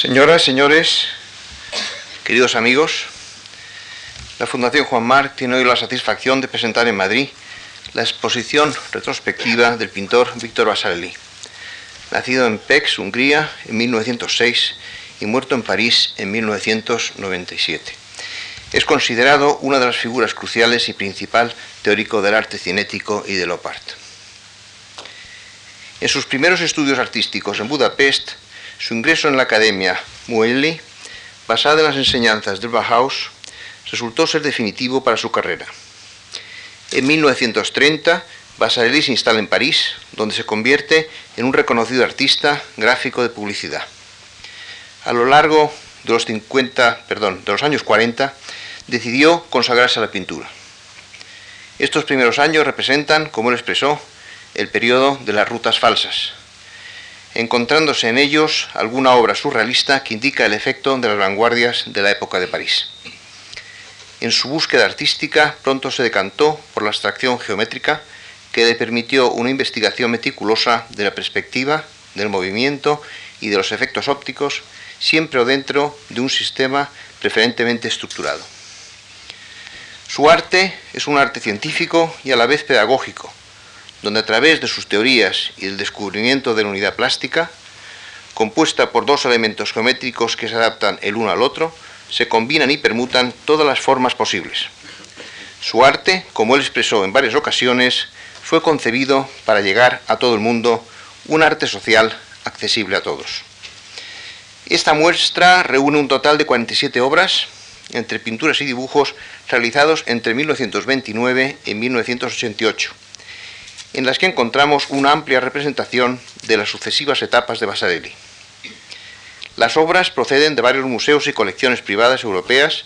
Señoras, señores, queridos amigos, la Fundación Juan Marc tiene hoy la satisfacción de presentar en Madrid la exposición retrospectiva del pintor Víctor Vasarely, nacido en Pécs, Hungría, en 1906 y muerto en París en 1997. Es considerado una de las figuras cruciales y principal teórico del arte cinético y del opart. En sus primeros estudios artísticos en Budapest, su ingreso en la Academia Muelli, basada en las enseñanzas del Bauhaus, resultó ser definitivo para su carrera. En 1930, Vasarely se instala en París, donde se convierte en un reconocido artista gráfico de publicidad. A lo largo de los 50, perdón, de los años 40, decidió consagrarse a la pintura. Estos primeros años representan, como él expresó, el periodo de las rutas falsas, encontrándose en ellos alguna obra surrealista que indica el efecto de las vanguardias de la época de París. En su búsqueda artística pronto se decantó por la abstracción geométrica que le permitió una investigación meticulosa de la perspectiva, del movimiento y de los efectos ópticos, siempre o dentro de un sistema preferentemente estructurado. Su arte es un arte científico y a la vez pedagógico, donde a través de sus teorías y el descubrimiento de la unidad plástica, compuesta por dos elementos geométricos que se adaptan el uno al otro, se combinan y permutan todas las formas posibles. Su arte, como él expresó en varias ocasiones, fue concebido para llegar a todo el mundo, un arte social accesible a todos. Esta muestra reúne un total de 47 obras, entre pinturas y dibujos, realizados entre 1929 y 1988 en las que encontramos una amplia representación de las sucesivas etapas de Vasarely. Las obras proceden de varios museos y colecciones privadas europeas,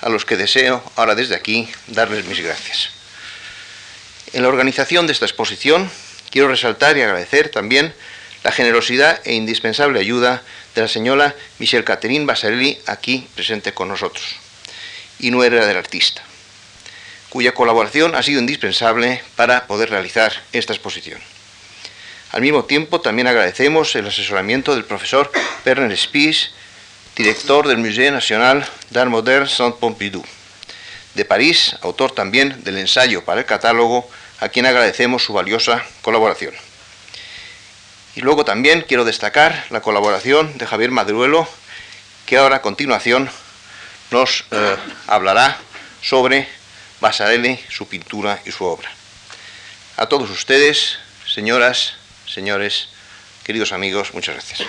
a los que deseo ahora desde aquí darles mis gracias. En la organización de esta exposición quiero resaltar y agradecer también la generosidad e indispensable ayuda de la señora Michelle Catherine Vasarely, aquí presente con nosotros, y nuera del artista cuya colaboración ha sido indispensable para poder realizar esta exposición. Al mismo tiempo, también agradecemos el asesoramiento del profesor Werner Spies, director del Musée National d'Art Moderne Saint-Pompidou, de París, autor también del ensayo para el catálogo, a quien agradecemos su valiosa colaboración. Y luego también quiero destacar la colaboración de Javier Madruelo, que ahora a continuación nos eh, hablará sobre Basarelli, su pintura y su obra. A todos ustedes, señoras, señores, queridos amigos, muchas gracias.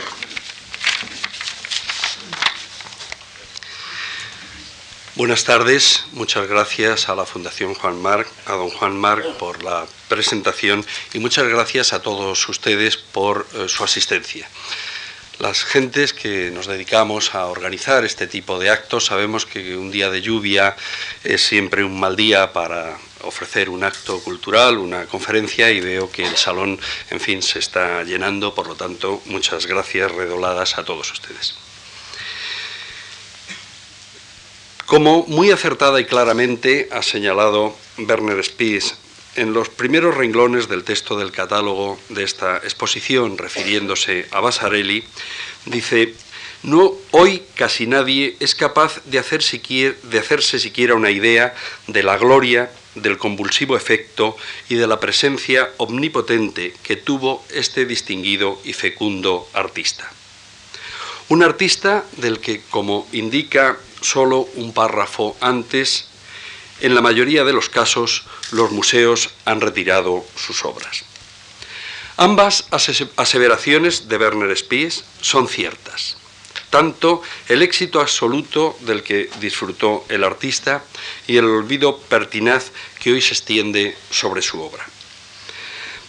Buenas tardes, muchas gracias a la Fundación Juan Marc, a don Juan Marc por la presentación y muchas gracias a todos ustedes por eh, su asistencia. Las gentes que nos dedicamos a organizar este tipo de actos sabemos que un día de lluvia es siempre un mal día para ofrecer un acto cultural, una conferencia y veo que el salón, en fin, se está llenando, por lo tanto, muchas gracias redoladas a todos ustedes. Como muy acertada y claramente ha señalado Werner Spies en los primeros renglones del texto del catálogo de esta exposición, refiriéndose a Vasarely, dice, no, hoy casi nadie es capaz de, de hacerse siquiera una idea de la gloria, del convulsivo efecto y de la presencia omnipotente que tuvo este distinguido y fecundo artista. Un artista del que, como indica solo un párrafo antes, en la mayoría de los casos los museos han retirado sus obras. Ambas aseveraciones de Werner Spies son ciertas. Tanto el éxito absoluto del que disfrutó el artista y el olvido pertinaz que hoy se extiende sobre su obra.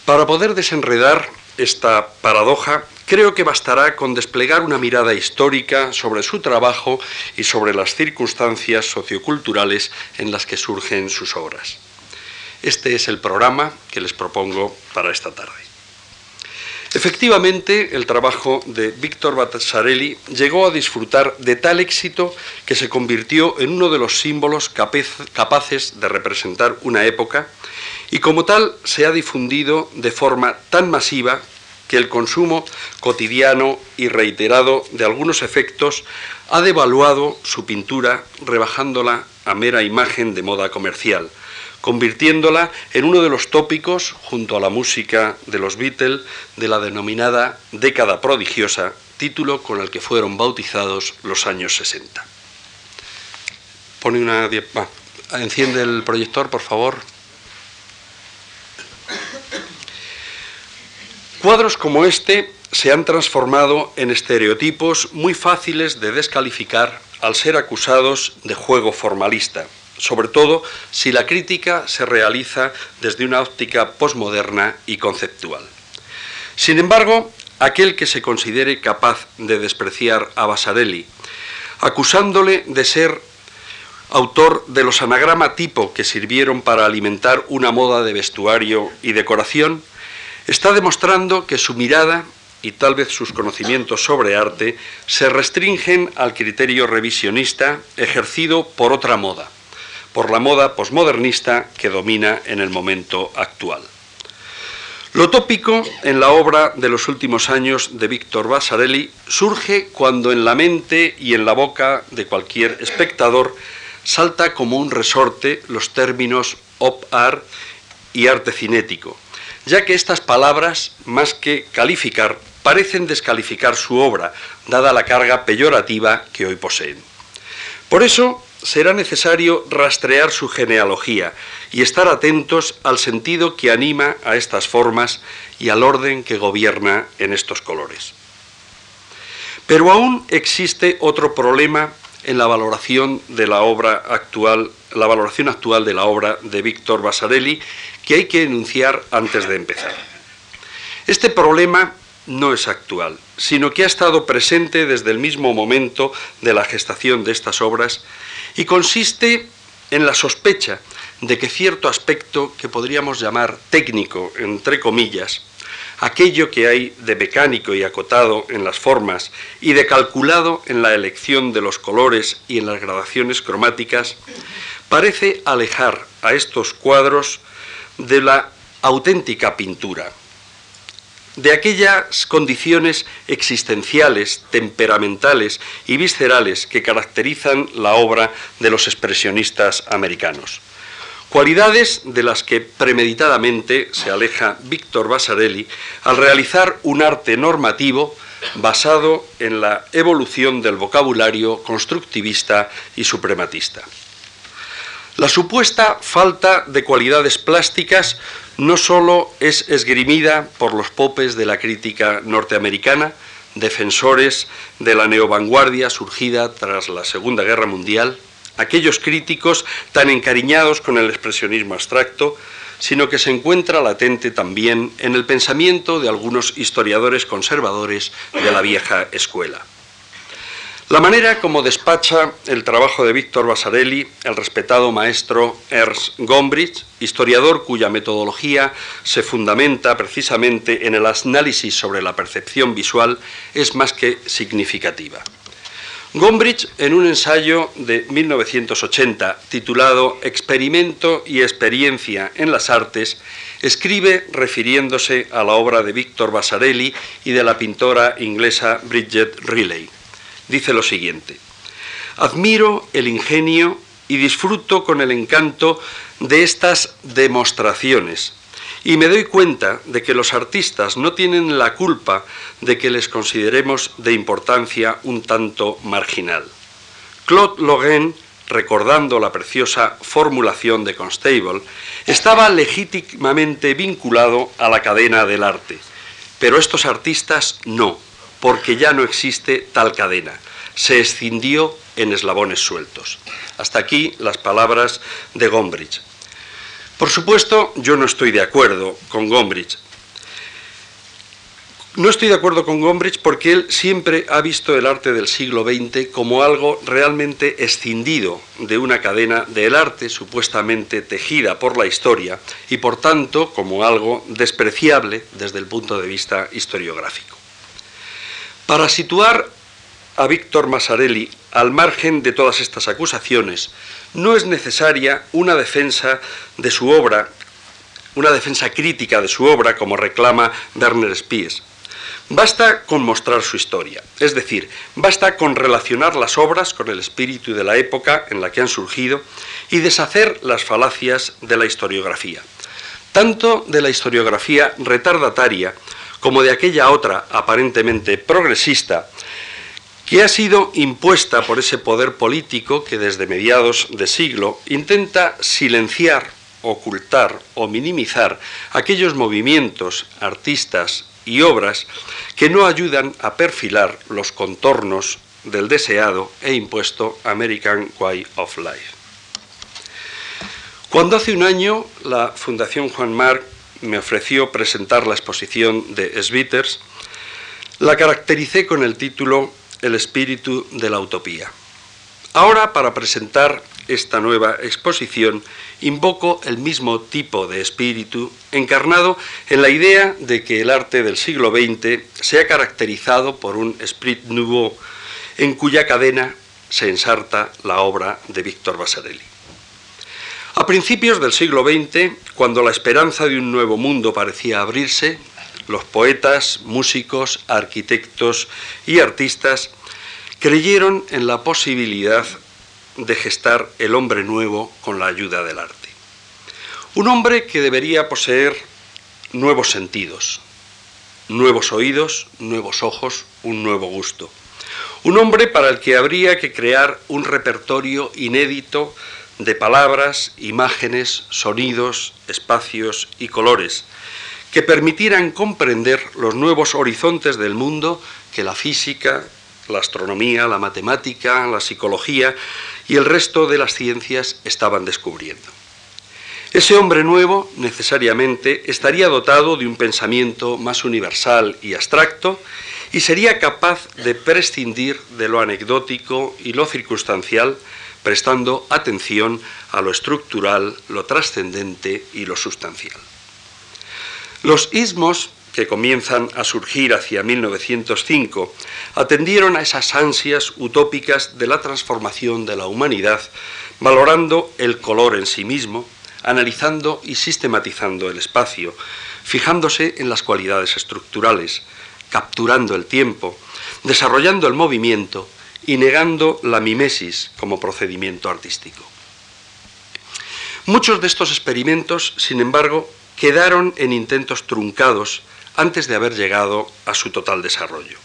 Para poder desenredar esta paradoja, creo que bastará con desplegar una mirada histórica sobre su trabajo y sobre las circunstancias socioculturales en las que surgen sus obras. Este es el programa que les propongo para esta tarde. Efectivamente, el trabajo de Víctor Batasarelli llegó a disfrutar de tal éxito que se convirtió en uno de los símbolos capaces de representar una época y como tal se ha difundido de forma tan masiva que el consumo cotidiano y reiterado de algunos efectos ha devaluado su pintura rebajándola a mera imagen de moda comercial, convirtiéndola en uno de los tópicos, junto a la música de los Beatles, de la denominada década prodigiosa, título con el que fueron bautizados los años 60. Pone una... enciende el proyector, por favor. Cuadros como este se han transformado en estereotipos muy fáciles de descalificar al ser acusados de juego formalista, sobre todo si la crítica se realiza desde una óptica posmoderna y conceptual. Sin embargo, aquel que se considere capaz de despreciar a Basarelli, acusándole de ser autor de los anagrama tipo que sirvieron para alimentar una moda de vestuario y decoración, está demostrando que su mirada y tal vez sus conocimientos sobre arte se restringen al criterio revisionista ejercido por otra moda, por la moda posmodernista que domina en el momento actual. Lo tópico en la obra de los últimos años de Víctor Vasarely surge cuando en la mente y en la boca de cualquier espectador salta como un resorte los términos op-art y arte cinético, ya que estas palabras, más que calificar, parecen descalificar su obra, dada la carga peyorativa que hoy poseen. Por eso será necesario rastrear su genealogía y estar atentos al sentido que anima a estas formas y al orden que gobierna en estos colores. Pero aún existe otro problema en la valoración de la obra actual, la valoración actual de la obra de Víctor Basarelli, que hay que enunciar antes de empezar. Este problema no es actual, sino que ha estado presente desde el mismo momento de la gestación de estas obras y consiste en la sospecha de que cierto aspecto que podríamos llamar técnico, entre comillas, aquello que hay de mecánico y acotado en las formas y de calculado en la elección de los colores y en las gradaciones cromáticas, parece alejar a estos cuadros de la auténtica pintura, de aquellas condiciones existenciales, temperamentales y viscerales que caracterizan la obra de los expresionistas americanos. Cualidades de las que premeditadamente se aleja Víctor Basarelli al realizar un arte normativo basado en la evolución del vocabulario constructivista y suprematista. La supuesta falta de cualidades plásticas no sólo es esgrimida por los popes de la crítica norteamericana, defensores de la neovanguardia surgida tras la Segunda Guerra Mundial, aquellos críticos tan encariñados con el expresionismo abstracto, sino que se encuentra latente también en el pensamiento de algunos historiadores conservadores de la vieja escuela. La manera como despacha el trabajo de Víctor Basarelli, el respetado maestro Ernst Gombrich, historiador cuya metodología se fundamenta precisamente en el análisis sobre la percepción visual, es más que significativa. Gombrich, en un ensayo de 1980 titulado Experimento y experiencia en las artes, escribe refiriéndose a la obra de Víctor Basarelli y de la pintora inglesa Bridget Riley dice lo siguiente, admiro el ingenio y disfruto con el encanto de estas demostraciones y me doy cuenta de que los artistas no tienen la culpa de que les consideremos de importancia un tanto marginal. Claude Loguen, recordando la preciosa formulación de Constable, estaba legítimamente vinculado a la cadena del arte, pero estos artistas no porque ya no existe tal cadena. Se escindió en eslabones sueltos. Hasta aquí las palabras de Gombrich. Por supuesto, yo no estoy de acuerdo con Gombrich. No estoy de acuerdo con Gombrich porque él siempre ha visto el arte del siglo XX como algo realmente escindido de una cadena del arte supuestamente tejida por la historia y por tanto como algo despreciable desde el punto de vista historiográfico. Para situar a Víctor Masarelli al margen de todas estas acusaciones, no es necesaria una defensa de su obra, una defensa crítica de su obra como reclama Werner Spies. Basta con mostrar su historia, es decir, basta con relacionar las obras con el espíritu de la época en la que han surgido y deshacer las falacias de la historiografía, tanto de la historiografía retardataria como de aquella otra aparentemente progresista que ha sido impuesta por ese poder político que desde mediados de siglo intenta silenciar, ocultar o minimizar aquellos movimientos, artistas y obras que no ayudan a perfilar los contornos del deseado e impuesto American Way of Life. Cuando hace un año la Fundación Juan Marc me ofreció presentar la exposición de Sviters, la caractericé con el título El espíritu de la utopía. Ahora, para presentar esta nueva exposición, invoco el mismo tipo de espíritu encarnado en la idea de que el arte del siglo XX se ha caracterizado por un esprit nouveau en cuya cadena se ensarta la obra de Víctor Vasarely. A principios del siglo XX, cuando la esperanza de un nuevo mundo parecía abrirse, los poetas, músicos, arquitectos y artistas creyeron en la posibilidad de gestar el hombre nuevo con la ayuda del arte. Un hombre que debería poseer nuevos sentidos, nuevos oídos, nuevos ojos, un nuevo gusto. Un hombre para el que habría que crear un repertorio inédito de palabras, imágenes, sonidos, espacios y colores que permitieran comprender los nuevos horizontes del mundo que la física, la astronomía, la matemática, la psicología y el resto de las ciencias estaban descubriendo. Ese hombre nuevo necesariamente estaría dotado de un pensamiento más universal y abstracto y sería capaz de prescindir de lo anecdótico y lo circunstancial, prestando atención a lo estructural, lo trascendente y lo sustancial. Los ismos que comienzan a surgir hacia 1905 atendieron a esas ansias utópicas de la transformación de la humanidad, valorando el color en sí mismo, analizando y sistematizando el espacio, fijándose en las cualidades estructurales, capturando el tiempo, desarrollando el movimiento y negando la mimesis como procedimiento artístico. Muchos de estos experimentos, sin embargo, quedaron en intentos truncados antes de haber llegado a su total desarrollo.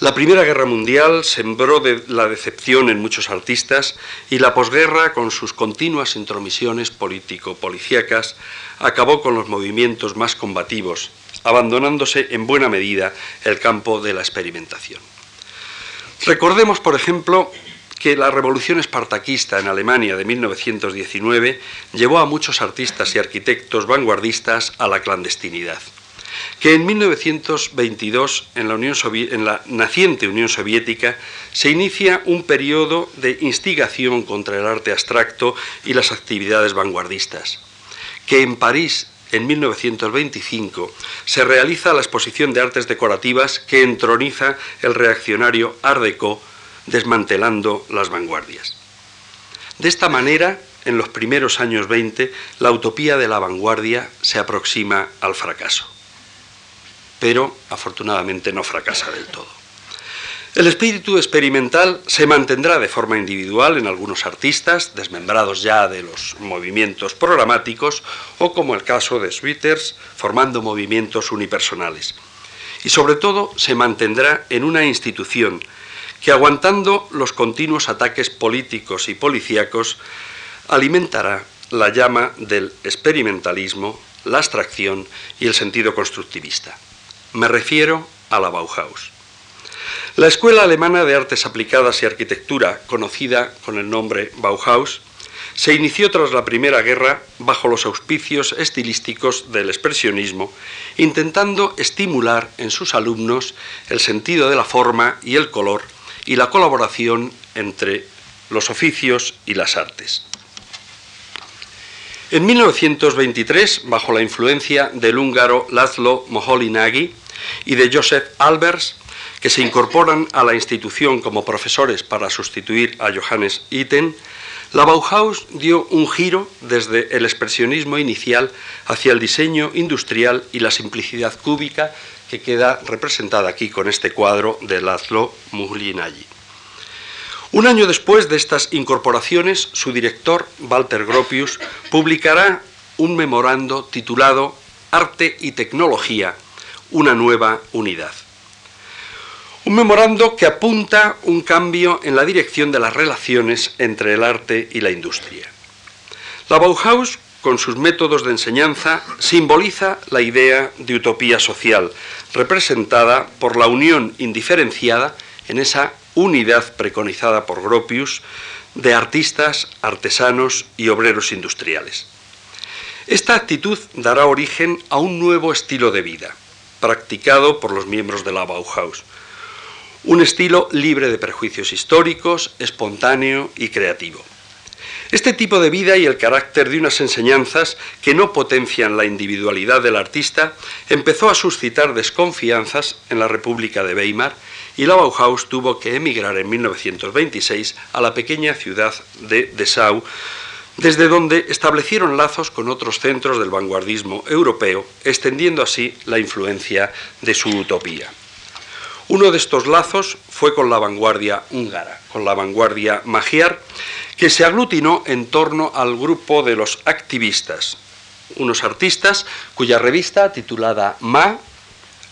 La Primera Guerra Mundial sembró de la decepción en muchos artistas y la posguerra, con sus continuas intromisiones político-policíacas, acabó con los movimientos más combativos, abandonándose en buena medida el campo de la experimentación. Recordemos, por ejemplo, que la revolución espartaquista en Alemania de 1919 llevó a muchos artistas y arquitectos vanguardistas a la clandestinidad. Que en 1922, en la, en la, naciente Unión Soviética, se inicia un periodo de instigación contra el arte abstracto y las actividades vanguardistas, que en París, en 1925, se realiza la exposición de artes decorativas que entroniza el reaccionario Art Deco, desmantelando las vanguardias. De esta manera, en los primeros años 20, la utopía de la vanguardia se aproxima al fracaso pero afortunadamente no fracasa del todo. El espíritu experimental se mantendrá de forma individual en algunos artistas, desmembrados ya de los movimientos programáticos, o como el caso de Sweeters, formando movimientos unipersonales. Y sobre todo se mantendrá en una institución que, aguantando los continuos ataques políticos y policíacos, alimentará la llama del experimentalismo, la abstracción y el sentido constructivista. Me refiero a la Bauhaus. La Escuela Alemana de Artes Aplicadas y Arquitectura, conocida con el nombre Bauhaus, se inició tras la Primera Guerra bajo los auspicios estilísticos del expresionismo, intentando estimular en sus alumnos el sentido de la forma y el color y la colaboración entre los oficios y las artes. En 1923, bajo la influencia del húngaro Laszlo Moholy-Nagy y de Joseph Albers, que se incorporan a la institución como profesores para sustituir a Johannes Itten, la Bauhaus dio un giro desde el expresionismo inicial hacia el diseño industrial y la simplicidad cúbica que queda representada aquí con este cuadro de Laszlo Muhlinagi. Un año después de estas incorporaciones, su director, Walter Gropius, publicará un memorando titulado Arte y Tecnología, una nueva unidad. Un memorando que apunta un cambio en la dirección de las relaciones entre el arte y la industria. La Bauhaus, con sus métodos de enseñanza, simboliza la idea de utopía social, representada por la unión indiferenciada en esa unidad preconizada por Gropius de artistas, artesanos y obreros industriales. Esta actitud dará origen a un nuevo estilo de vida, practicado por los miembros de la Bauhaus. Un estilo libre de prejuicios históricos, espontáneo y creativo. Este tipo de vida y el carácter de unas enseñanzas que no potencian la individualidad del artista empezó a suscitar desconfianzas en la República de Weimar y la Bauhaus tuvo que emigrar en 1926 a la pequeña ciudad de Dessau, desde donde establecieron lazos con otros centros del vanguardismo europeo, extendiendo así la influencia de su utopía. Uno de estos lazos fue con la vanguardia húngara, con la vanguardia magiar, que se aglutinó en torno al grupo de los activistas, unos artistas cuya revista titulada Ma,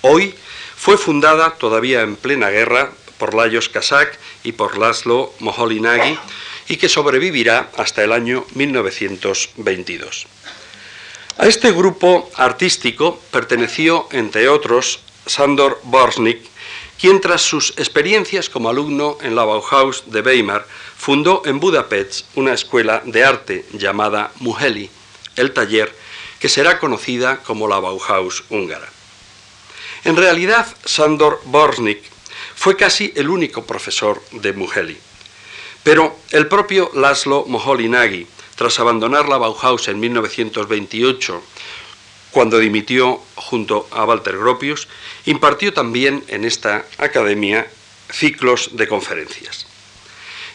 hoy, fue fundada todavía en plena guerra por Lajos Kazak y por Laszlo Moholy-Nagy, y que sobrevivirá hasta el año 1922. A este grupo artístico perteneció, entre otros, Sandor Borsnik, quien tras sus experiencias como alumno en la Bauhaus de Weimar, fundó en Budapest una escuela de arte llamada Muheli, el taller, que será conocida como la Bauhaus húngara. En realidad, Sandor Borsnik fue casi el único profesor de Muheli. Pero el propio Laszlo Moholy-Nagy, tras abandonar la Bauhaus en 1928, cuando dimitió junto a Walter Gropius, impartió también en esta academia ciclos de conferencias.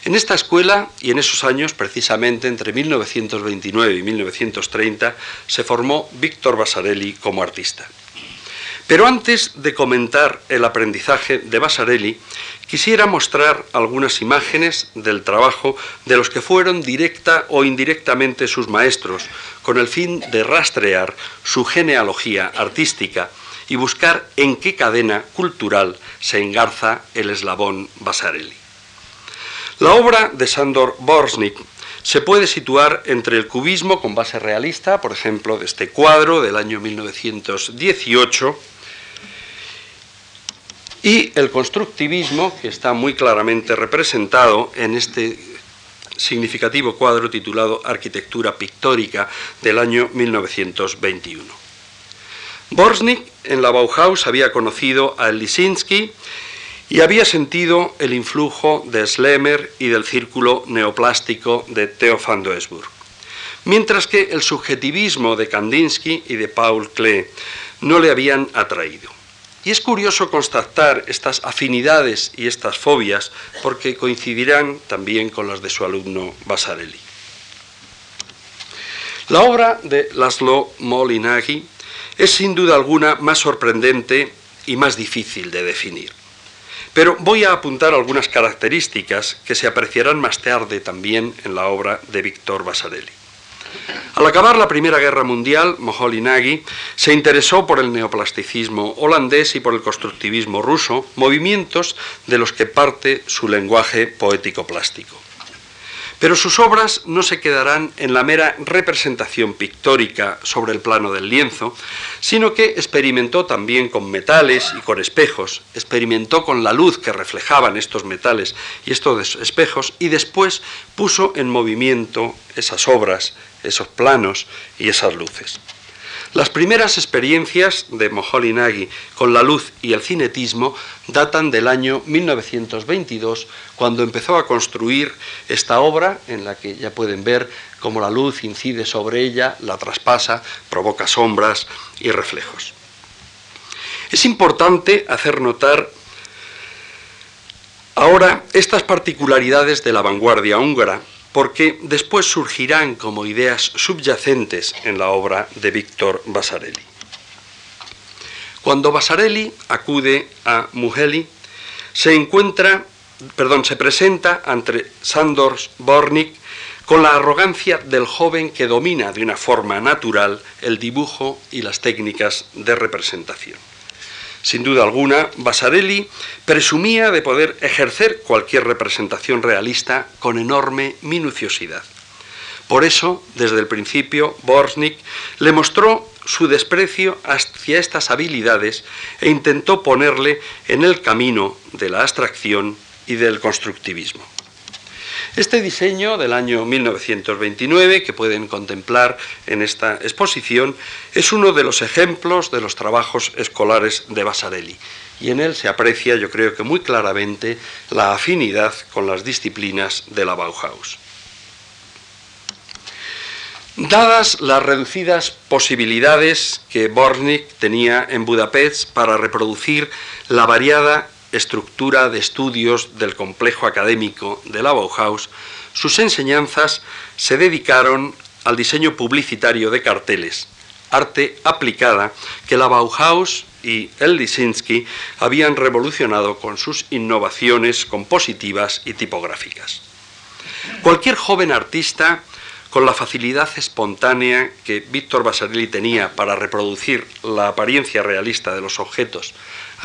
En esta escuela y en esos años, precisamente entre 1929 y 1930, se formó Víctor Basarelli como artista. Pero antes de comentar el aprendizaje de Basarelli, quisiera mostrar algunas imágenes del trabajo de los que fueron directa o indirectamente sus maestros, con el fin de rastrear su genealogía artística y buscar en qué cadena cultural se engarza el eslabón Basarelli. La obra de Sandor Borsnik se puede situar entre el cubismo con base realista, por ejemplo, de este cuadro del año 1918, y el constructivismo, que está muy claramente representado en este significativo cuadro titulado Arquitectura Pictórica del año 1921. Borsnik en la Bauhaus había conocido a Lisinski y había sentido el influjo de Schlemmer y del círculo neoplástico de Theo van Doesburg. Mientras que el subjetivismo de Kandinsky y de Paul Klee no le habían atraído. Y es curioso constatar estas afinidades y estas fobias porque coincidirán también con las de su alumno Basarelli. La obra de Laszlo Molinagi es sin duda alguna más sorprendente y más difícil de definir. Pero voy a apuntar algunas características que se apreciarán más tarde también en la obra de Víctor Basarelli. Al acabar la Primera Guerra Mundial, Moholy-Nagy se interesó por el neoplasticismo holandés y por el constructivismo ruso, movimientos de los que parte su lenguaje poético-plástico. Pero sus obras no se quedarán en la mera representación pictórica sobre el plano del lienzo, sino que experimentó también con metales y con espejos, experimentó con la luz que reflejaban estos metales y estos espejos y después puso en movimiento esas obras esos planos y esas luces. Las primeras experiencias de Moholy Nagy con la luz y el cinetismo datan del año 1922, cuando empezó a construir esta obra en la que ya pueden ver cómo la luz incide sobre ella, la traspasa, provoca sombras y reflejos. Es importante hacer notar ahora estas particularidades de la vanguardia húngara porque después surgirán como ideas subyacentes en la obra de Víctor Basarelli. Cuando Basarelli acude a Mugelli, se encuentra, perdón, se presenta ante Sandor Bornik con la arrogancia del joven que domina de una forma natural el dibujo y las técnicas de representación. Sin duda alguna, Basarelli presumía de poder ejercer cualquier representación realista con enorme minuciosidad. Por eso, desde el principio, Borsnik le mostró su desprecio hacia estas habilidades e intentó ponerle en el camino de la abstracción y del constructivismo. Este diseño del año 1929, que pueden contemplar en esta exposición, es uno de los ejemplos de los trabajos escolares de Basarelli y en él se aprecia, yo creo que muy claramente, la afinidad con las disciplinas de la Bauhaus. Dadas las reducidas posibilidades que Bornik tenía en Budapest para reproducir la variada estructura de estudios del complejo académico de la Bauhaus, sus enseñanzas se dedicaron al diseño publicitario de carteles, arte aplicada que la Bauhaus y el Lisinski habían revolucionado con sus innovaciones compositivas y tipográficas. Cualquier joven artista, con la facilidad espontánea que Víctor Basarelli tenía para reproducir la apariencia realista de los objetos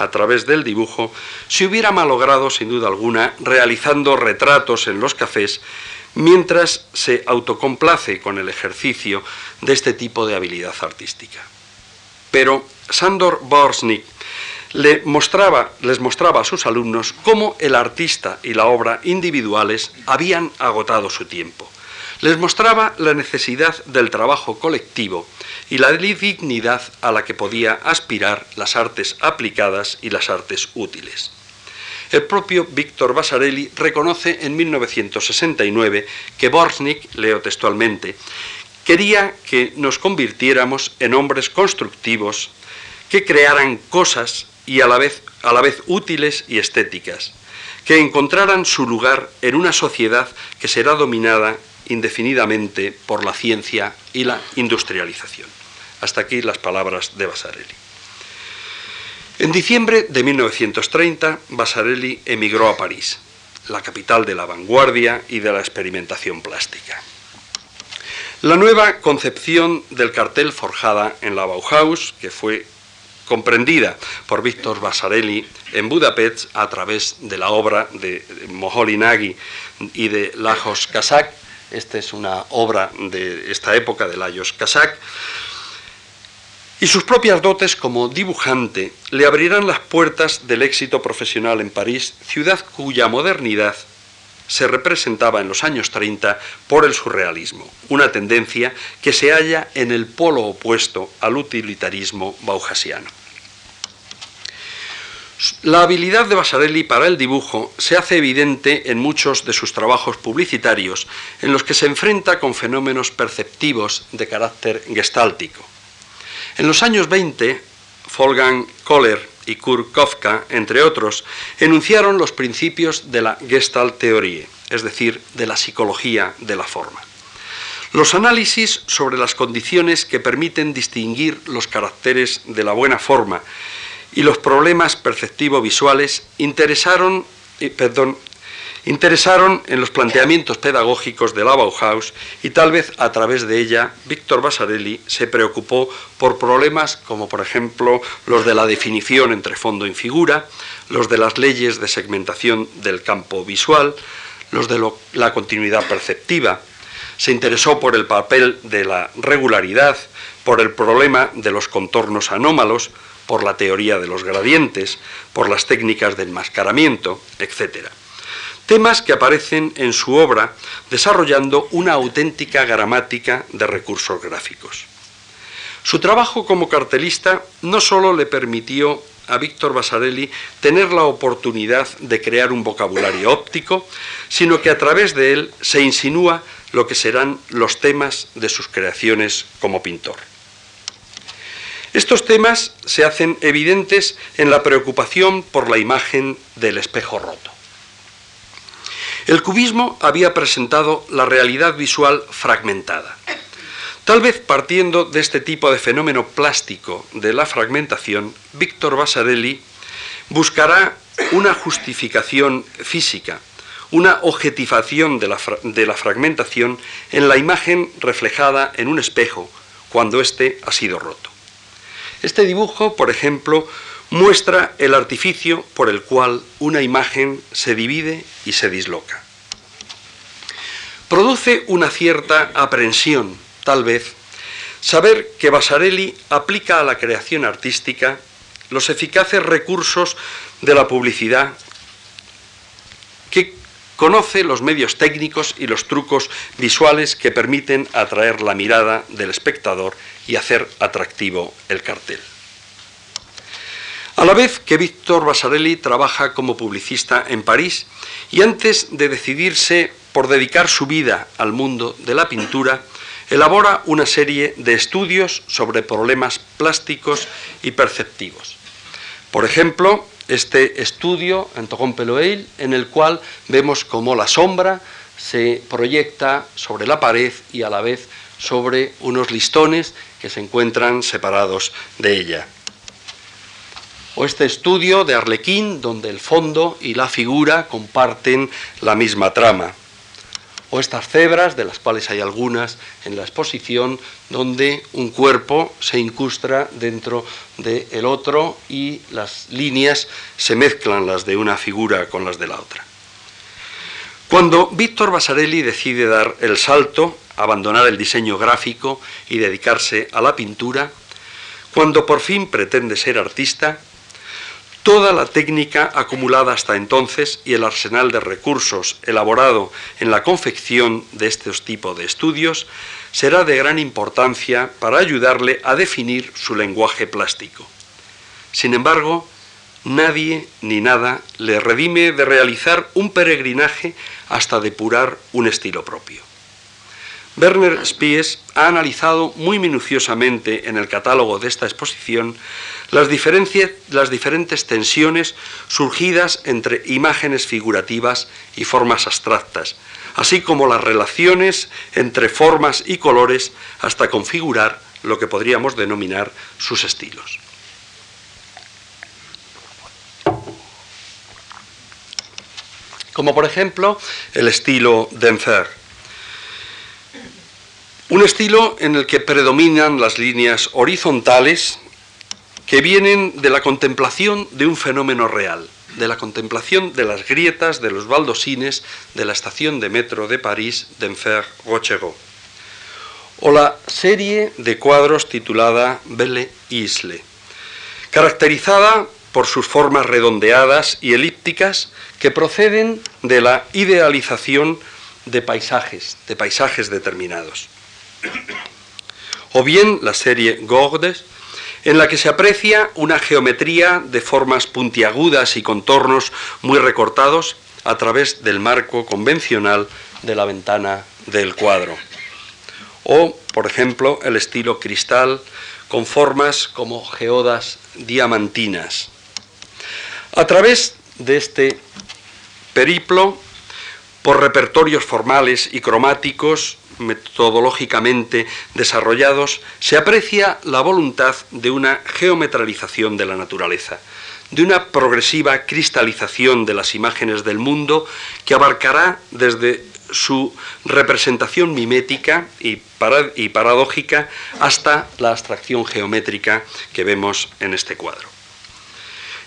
a través del dibujo, se hubiera malogrado sin duda alguna realizando retratos en los cafés mientras se autocomplace con el ejercicio de este tipo de habilidad artística. Pero Sandor Borsnik le mostraba, les mostraba a sus alumnos cómo el artista y la obra individuales habían agotado su tiempo. Les mostraba la necesidad del trabajo colectivo y la dignidad a la que podía aspirar las artes aplicadas y las artes útiles. El propio Víctor Basarelli reconoce en 1969 que Borsnik, leo textualmente, quería que nos convirtiéramos en hombres constructivos que crearan cosas y a la vez, a la vez útiles y estéticas, que encontraran su lugar en una sociedad que será dominada indefinidamente por la ciencia y la industrialización. Hasta aquí las palabras de Basarelli. En diciembre de 1930, Basarelli emigró a París, la capital de la vanguardia y de la experimentación plástica. La nueva concepción del cartel forjada en la Bauhaus, que fue comprendida por Víctor Basarelli en Budapest a través de la obra de Moholy Nagy y de Lajos Kazak, esta es una obra de esta época de Lajos Kazak, y sus propias dotes como dibujante le abrirán las puertas del éxito profesional en París, ciudad cuya modernidad se representaba en los años 30 por el surrealismo, una tendencia que se halla en el polo opuesto al utilitarismo bauhasiano. La habilidad de Basarelli para el dibujo se hace evidente en muchos de sus trabajos publicitarios, en los que se enfrenta con fenómenos perceptivos de carácter gestáltico. En los años 20, Wolfgang Kohler y Kurt Kofka, entre otros, enunciaron los principios de la Gestalt-Theorie, es decir, de la psicología de la forma. Los análisis sobre las condiciones que permiten distinguir los caracteres de la buena forma y los problemas perceptivo-visuales interesaron, perdón, interesaron en los planteamientos pedagógicos de la Bauhaus y tal vez a través de ella Víctor Basarelli se preocupó por problemas como por ejemplo los de la definición entre fondo y figura, los de las leyes de segmentación del campo visual, los de la continuidad perceptiva. Se interesó por el papel de la regularidad, por el problema de los contornos anómalos, por la teoría de los gradientes, por las técnicas de enmascaramiento, etc temas que aparecen en su obra desarrollando una auténtica gramática de recursos gráficos. Su trabajo como cartelista no solo le permitió a Víctor Basarelli tener la oportunidad de crear un vocabulario óptico, sino que a través de él se insinúa lo que serán los temas de sus creaciones como pintor. Estos temas se hacen evidentes en la preocupación por la imagen del espejo roto. El cubismo había presentado la realidad visual fragmentada. Tal vez partiendo de este tipo de fenómeno plástico de la fragmentación, Víctor Vasarelli buscará una justificación física, una objetivación de la, de la fragmentación en la imagen reflejada en un espejo cuando éste ha sido roto. Este dibujo, por ejemplo, muestra el artificio por el cual una imagen se divide y se disloca. Produce una cierta aprensión, tal vez, saber que Basarelli aplica a la creación artística los eficaces recursos de la publicidad que conoce los medios técnicos y los trucos visuales que permiten atraer la mirada del espectador y hacer atractivo el cartel. A la vez que Víctor Basarelli trabaja como publicista en París y antes de decidirse por dedicar su vida al mundo de la pintura, elabora una serie de estudios sobre problemas plásticos y perceptivos. Por ejemplo, este estudio en Peloeil, en el cual vemos cómo la sombra se proyecta sobre la pared y a la vez sobre unos listones que se encuentran separados de ella. O este estudio de Arlequín, donde el fondo y la figura comparten la misma trama o estas cebras, de las cuales hay algunas en la exposición, donde un cuerpo se incrustra dentro del otro y las líneas se mezclan las de una figura con las de la otra. Cuando Víctor Basarelli decide dar el salto, abandonar el diseño gráfico y dedicarse a la pintura, cuando por fin pretende ser artista, Toda la técnica acumulada hasta entonces y el arsenal de recursos elaborado en la confección de estos tipos de estudios será de gran importancia para ayudarle a definir su lenguaje plástico. Sin embargo, nadie ni nada le redime de realizar un peregrinaje hasta depurar un estilo propio. Werner Spies ha analizado muy minuciosamente en el catálogo de esta exposición las, las diferentes tensiones surgidas entre imágenes figurativas y formas abstractas, así como las relaciones entre formas y colores hasta configurar lo que podríamos denominar sus estilos. Como por ejemplo el estilo Denfer. Un estilo en el que predominan las líneas horizontales que vienen de la contemplación de un fenómeno real, de la contemplación de las grietas de los baldosines de la estación de metro de París d'Enfer Rochereau, o la serie de cuadros titulada Belle Isle, caracterizada por sus formas redondeadas y elípticas que proceden de la idealización de paisajes, de paisajes determinados o bien la serie Gordes, en la que se aprecia una geometría de formas puntiagudas y contornos muy recortados a través del marco convencional de la ventana del cuadro. O, por ejemplo, el estilo cristal con formas como geodas diamantinas. A través de este periplo, por repertorios formales y cromáticos, metodológicamente desarrollados, se aprecia la voluntad de una geometralización de la naturaleza, de una progresiva cristalización de las imágenes del mundo que abarcará desde su representación mimética y, paradójica hasta la abstracción geométrica que vemos en este cuadro.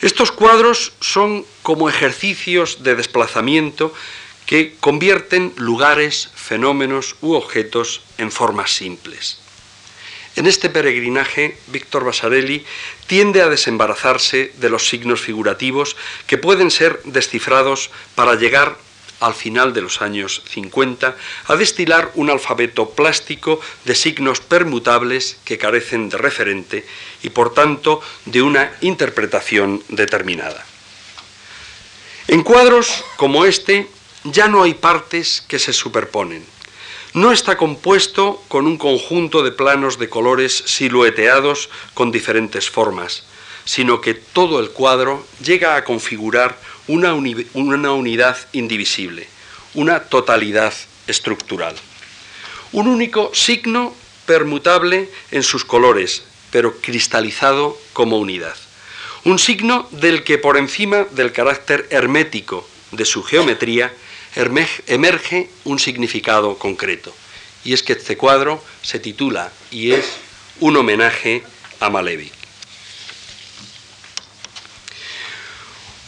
Estos cuadros son como ejercicios de desplazamiento que convierten lugares, fenómenos u objetos en formas simples. En este peregrinaje, Víctor Basarelli tiende a desembarazarse de los signos figurativos que pueden ser descifrados para llegar al final de los años 50 a destilar un alfabeto plástico de signos permutables que carecen de referente y por tanto de una interpretación determinada. En cuadros como este, ya no hay partes que se superponen. No está compuesto con un conjunto de planos de colores silueteados con diferentes formas, sino que todo el cuadro llega a configurar una, unidad indivisible, una totalidad estructural. Un único signo permutable en sus colores, pero cristalizado como unidad. Un signo del que por encima del carácter hermético de su geometría emerge un significado concreto. Y es que este cuadro se titula y es un homenaje a Malevich.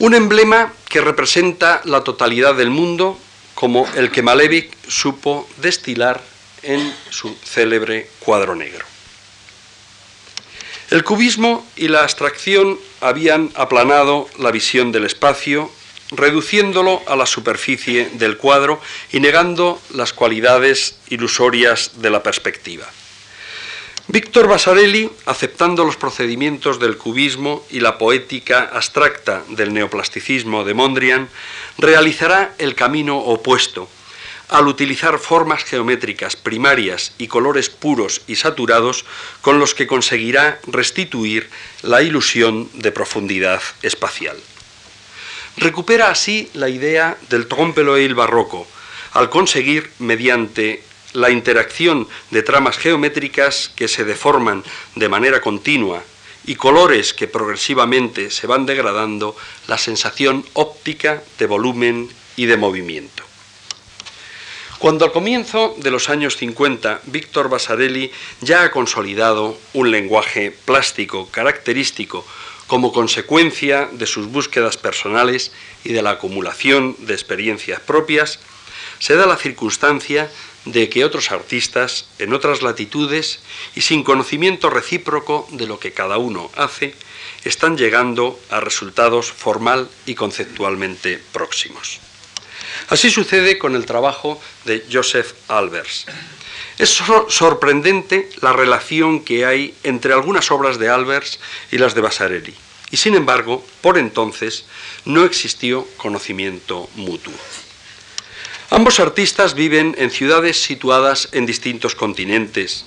Un emblema que representa la totalidad del mundo como el que Malevich supo destilar en su célebre cuadro negro. El cubismo y la abstracción habían aplanado la visión del espacio, reduciéndolo a la superficie del cuadro y negando las cualidades ilusorias de la perspectiva. Víctor Vasarely, aceptando los procedimientos del cubismo y la poética abstracta del neoplasticismo de Mondrian, realizará el camino opuesto, al utilizar formas geométricas primarias y colores puros y saturados con los que conseguirá restituir la ilusión de profundidad espacial. Recupera así la idea del trompe-l'œil barroco, al conseguir, mediante la interacción de tramas geométricas que se deforman de manera continua y colores que progresivamente se van degradando, la sensación óptica de volumen y de movimiento. Cuando al comienzo de los años 50 Víctor Basarelli ya ha consolidado un lenguaje plástico característico como consecuencia de sus búsquedas personales y de la acumulación de experiencias propias, se da la circunstancia de que otros artistas, en otras latitudes y sin conocimiento recíproco de lo que cada uno hace, están llegando a resultados formal y conceptualmente próximos. Así sucede con el trabajo de Joseph Albers. Es sorprendente la relación que hay entre algunas obras de Albers y las de Vasarely, y sin embargo, por entonces no existió conocimiento mutuo. Ambos artistas viven en ciudades situadas en distintos continentes.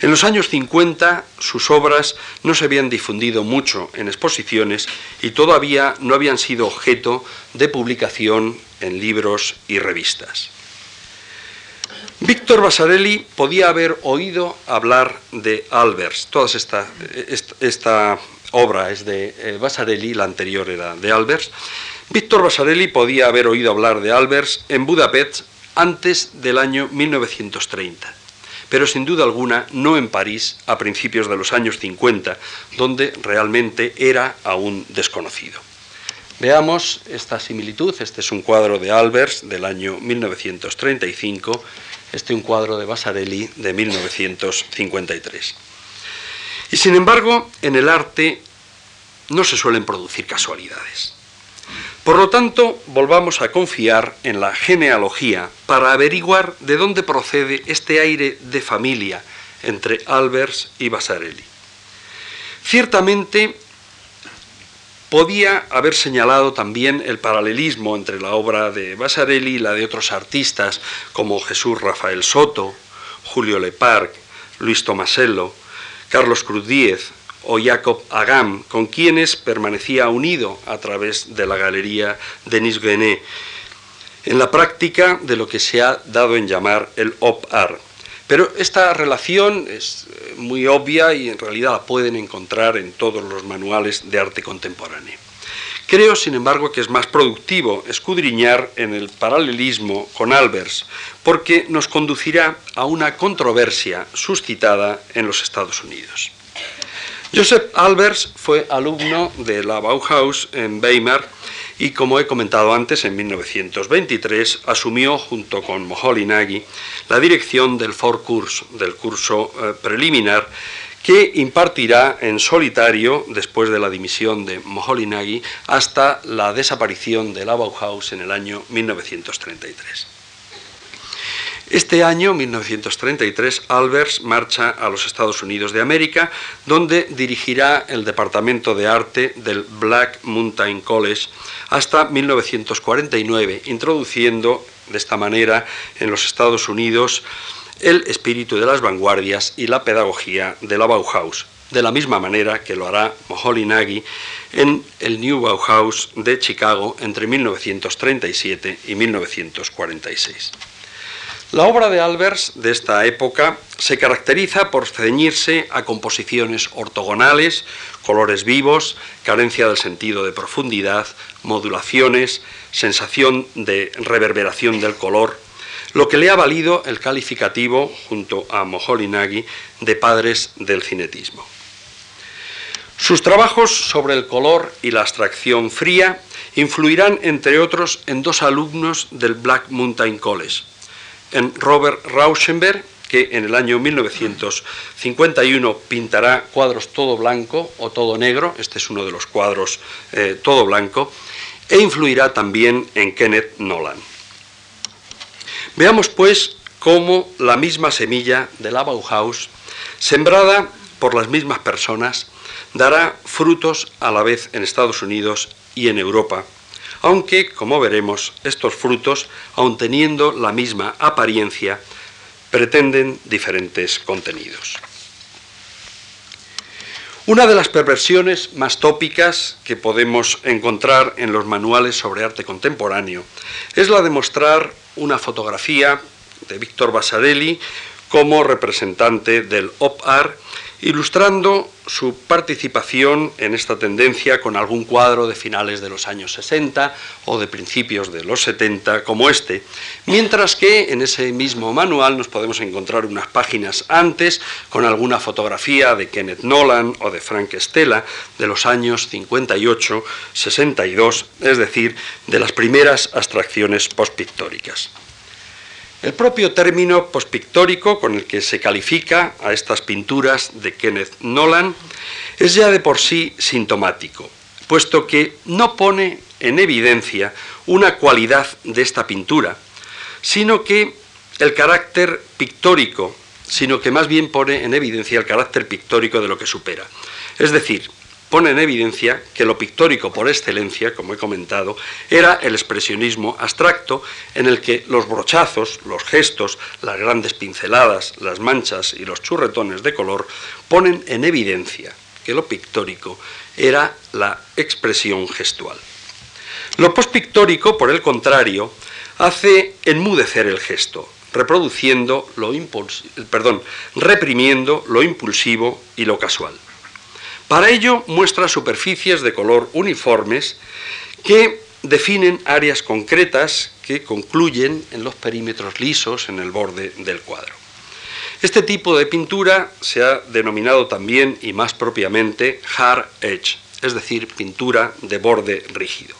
En los años 50 sus obras no se habían difundido mucho en exposiciones y todavía no habían sido objeto de publicación en libros y revistas. Víctor Basarelli podía haber oído hablar de Albers. Toda esta, esta, obra es de eh, Basarelli, la anterior era de Albers. Víctor Basarelli podía haber oído hablar de Albers en Budapest antes del año 1930, pero sin duda alguna no en París a principios de los años 50, donde realmente era aún desconocido. Veamos esta similitud. Este es un cuadro de Albers del año 1935, este un cuadro de Basarelli de 1953. Y sin embargo, en el arte no se suelen producir casualidades. Por lo tanto, volvamos a confiar en la genealogía para averiguar de dónde procede este aire de familia entre Albers y Basarelli. Ciertamente, podía haber señalado también el paralelismo entre la obra de Basarelli y la de otros artistas como Jesús Rafael Soto, Julio Leparc, Luis Tomasello, Carlos Cruz Díez, o Jacob Agam, con quienes permanecía unido a través de la galería Denis Guenet, en la práctica de lo que se ha dado en llamar el op-art. Pero esta relación es eh, muy obvia y en realidad la pueden encontrar en todos los manuales de arte contemporáneo. Creo, sin embargo, que es más productivo escudriñar en el paralelismo con Albers, porque nos conducirá a una controversia suscitada en los Estados Unidos. Joseph Albers fue alumno de la Bauhaus en Weimar y, como he comentado antes, en 1923 asumió junto con Moholy-Nagy la dirección del Vorkurs, del curso eh, preliminar, que impartirá en solitario después de la dimisión de Moholy-Nagy hasta la desaparición de la Bauhaus en el año 1933. Este año, 1933, Albers marcha a los Estados Unidos de América, donde dirigirá el Departamento de Arte del Black Mountain College hasta 1949, introduciendo de esta manera en los Estados Unidos el espíritu de las vanguardias y la pedagogía de la Bauhaus, de la misma manera que lo hará Moholy Nagy en el New Bauhaus de Chicago entre 1937 y 1946. La obra de Albers de esta época se caracteriza por ceñirse a composiciones ortogonales, colores vivos, carencia del sentido de profundidad, modulaciones, sensación de reverberación del color, lo que le ha valido el calificativo, junto a Moholy-Nagy, de padres del cinetismo. Sus trabajos sobre el color y la abstracción fría influirán, entre otros, en dos alumnos del Black Mountain College, en Robert Rauschenberg, que en el año 1951 pintará cuadros todo blanco o todo negro, este es uno de los cuadros eh, todo blanco, e influirá también en Kenneth Nolan. Veamos pues cómo la misma semilla de la Bauhaus, sembrada por las mismas personas, dará frutos a la vez en Estados Unidos y en Europa, aunque, como veremos, estos frutos, aun teniendo la misma apariencia, pretenden diferentes contenidos. Una de las perversiones más tópicas que podemos encontrar en los manuales sobre arte contemporáneo es la de mostrar una fotografía de Víctor Basarelli como representante del op art ilustrando su participación en esta tendencia con algún cuadro de finales de los años 60 o de principios de los 70 como este, mientras que en ese mismo manual nos podemos encontrar unas páginas antes con alguna fotografía de Kenneth Nolan o de Frank Stella de los años 58, 62, es decir, de las primeras abstracciones postpictóricas. El propio término pospictórico con el que se califica a estas pinturas de Kenneth Nolan es ya de por sí sintomático, puesto que no pone en evidencia una cualidad de esta pintura, sino que el carácter pictórico, sino que más bien pone en evidencia el carácter pictórico de lo que supera. Es decir, pone en evidencia que lo pictórico por excelencia, como he comentado, era el expresionismo abstracto en el que los brochazos, los gestos, las grandes pinceladas, las manchas y los churretones de color ponen en evidencia que lo pictórico era la expresión gestual. Lo postpictórico, por el contrario, hace enmudecer el gesto, reproduciendo lo perdón, reprimiendo lo impulsivo y lo casual. Para ello muestra superficies de color uniformes que definen áreas concretas que concluyen en los perímetros lisos en el borde del cuadro. Este tipo de pintura se ha denominado también y más propiamente hard edge, es decir, pintura de borde rígido.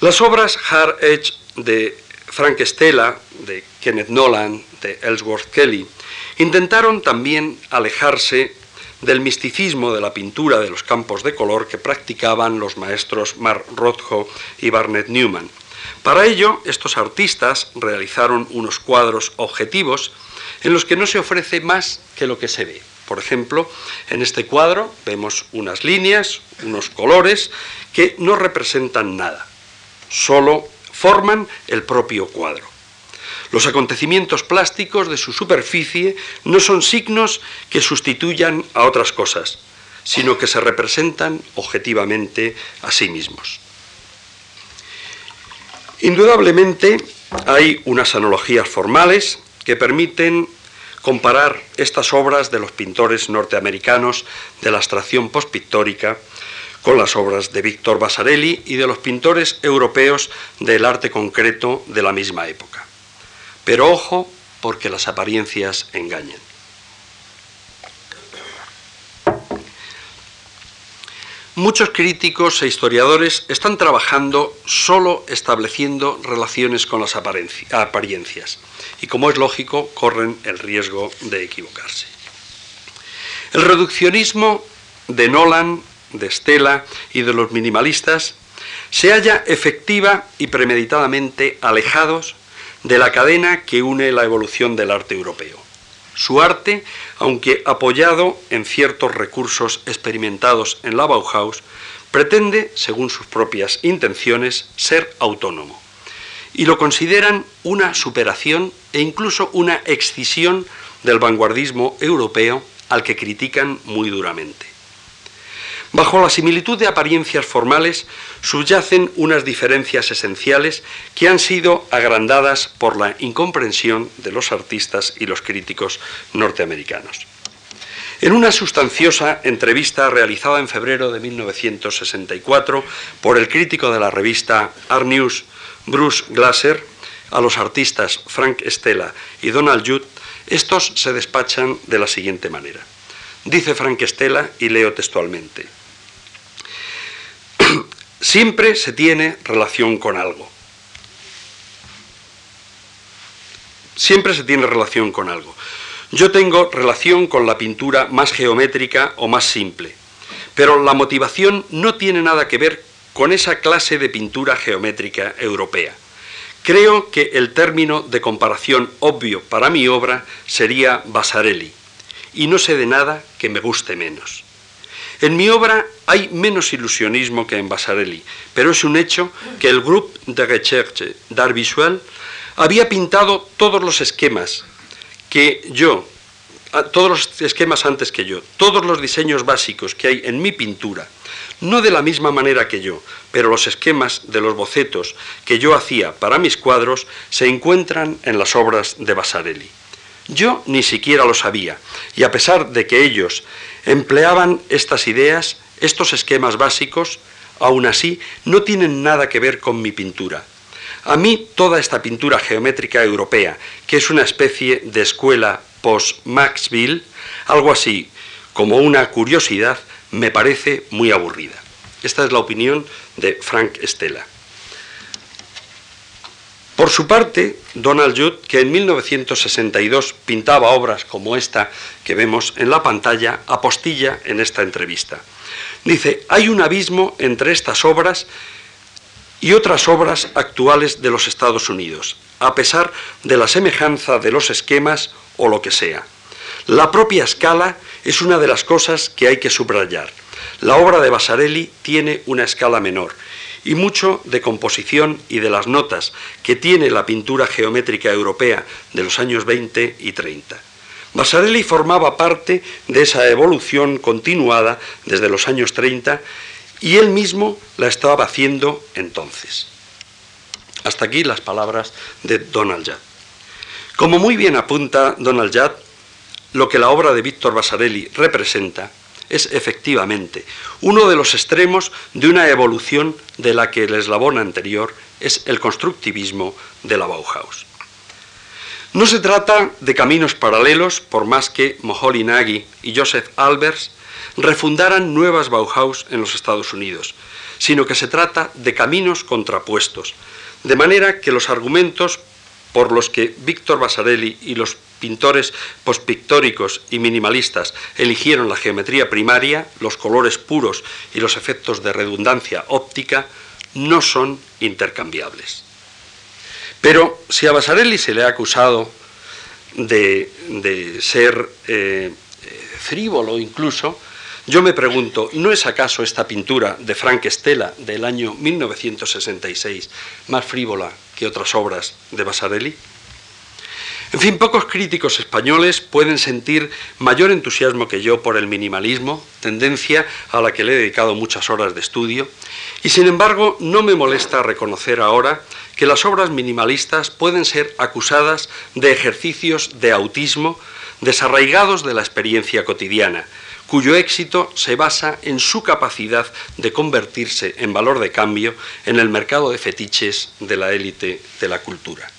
Las obras hard edge de Frank Stella, de Kenneth Nolan, de Ellsworth Kelly, intentaron también alejarse del misticismo de la pintura de los campos de color que practicaban los maestros Mark Rothko y Barnett Newman. Para ello, estos artistas realizaron unos cuadros objetivos en los que no se ofrece más que lo que se ve. Por ejemplo, en este cuadro vemos unas líneas, unos colores que no representan nada, solo forman el propio cuadro. Los acontecimientos plásticos de su superficie no son signos que sustituyan a otras cosas, sino que se representan objetivamente a sí mismos. Indudablemente hay unas analogías formales que permiten comparar estas obras de los pintores norteamericanos de la abstracción postpictórica con las obras de Víctor Vasarely y de los pintores europeos del arte concreto de la misma época. Pero ojo, porque las apariencias engañan. Muchos críticos e historiadores están trabajando solo estableciendo relaciones con las apariencias y como es lógico corren el riesgo de equivocarse. El reduccionismo de Nolan, de Stella y de los minimalistas se halla efectiva y premeditadamente alejados de la cadena que une la evolución del arte europeo. Su arte, aunque apoyado en ciertos recursos experimentados en la Bauhaus, pretende, según sus propias intenciones, ser autónomo. Y lo consideran una superación e incluso una excisión del vanguardismo europeo al que critican muy duramente. Bajo la similitud de apariencias formales subyacen unas diferencias esenciales que han sido agrandadas por la incomprensión de los artistas y los críticos norteamericanos. En una sustanciosa entrevista realizada en febrero de 1964 por el crítico de la revista Art News, Bruce Glasser, a los artistas Frank Stella y Donald Judd, estos se despachan de la siguiente manera. Dice Frank Stella, y leo textualmente, siempre se tiene relación con algo. Siempre se tiene relación con algo. Yo tengo relación con la pintura más geométrica o más simple, pero la motivación no tiene nada que ver con esa clase de pintura geométrica europea. Creo que el término de comparación obvio para mi obra sería Vasarelli, y no sé de nada que me guste menos. En mi obra hay menos ilusionismo que en Vasarelli, pero es un hecho que el Groupe de Recherche d'Art Visuel había pintado todos los esquemas que yo, todos los esquemas antes que yo, todos los diseños básicos que hay en mi pintura, no de la misma manera que yo, pero los esquemas de los bocetos que yo hacía para mis cuadros se encuentran en las obras de Vasarelli. Yo ni siquiera lo sabía, y a pesar de que ellos empleaban estas ideas, estos esquemas básicos, aún así no tienen nada que ver con mi pintura. A mí toda esta pintura geométrica europea, que es una especie de escuela post-Maxville, algo así como una curiosidad, me parece muy aburrida. Esta es la opinión de Frank Stella. Por su parte, Donald Judd, que en 1962 pintaba obras como esta que vemos en la pantalla, apostilla en esta entrevista. Dice, hay un abismo entre estas obras y otras obras actuales de los Estados Unidos, a pesar de la semejanza de los esquemas o lo que sea. La propia escala es una de las cosas que hay que subrayar. La obra de Basarelli tiene una escala menor y mucho de composición y de las notas que tiene la pintura geométrica europea de los años 20 y 30. Vasarelli formaba parte de esa evolución continuada desde los años 30 y él mismo la estaba haciendo entonces. Hasta aquí las palabras de Donald Judd. Como muy bien apunta Donald Judd, lo que la obra de Víctor Vasarelli representa es efectivamente uno de los extremos de una evolución de la que el eslabón anterior es el constructivismo de la Bauhaus. No se trata de caminos paralelos, por más que Moholy Nagy y Joseph Albers refundaran nuevas Bauhaus en los Estados Unidos, sino que se trata de caminos contrapuestos, de manera que los argumentos por los que Víctor Vasarelli y los pintores postpictóricos y minimalistas eligieron la geometría primaria, los colores puros y los efectos de redundancia óptica, no son intercambiables. Pero si a Basarelli se le ha acusado de, ser eh, frívolo incluso, yo me pregunto, ¿no es acaso esta pintura de Frank Stella del año 1966 más frívola que otras obras de Basarelli? En fin, pocos críticos españoles pueden sentir mayor entusiasmo que yo por el minimalismo, tendencia a la que le he dedicado muchas horas de estudio, y sin embargo no me molesta reconocer ahora que las obras minimalistas pueden ser acusadas de ejercicios de autismo desarraigados de la experiencia cotidiana, cuyo éxito se basa en su capacidad de convertirse en valor de cambio en el mercado de fetiches de la élite de la cultura.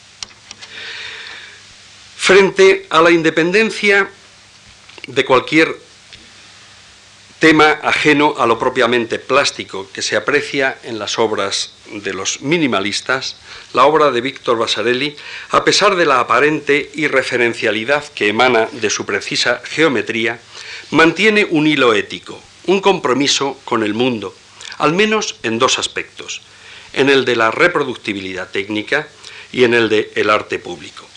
Frente a la independencia de cualquier tema ajeno a lo propiamente plástico que se aprecia en las obras de los minimalistas, la obra de Víctor Vasarelli, a pesar de la aparente irreferencialidad que emana de su precisa geometría, mantiene un hilo ético, un compromiso con el mundo, al menos en dos aspectos, en el de la reproductibilidad técnica y en el de el arte público.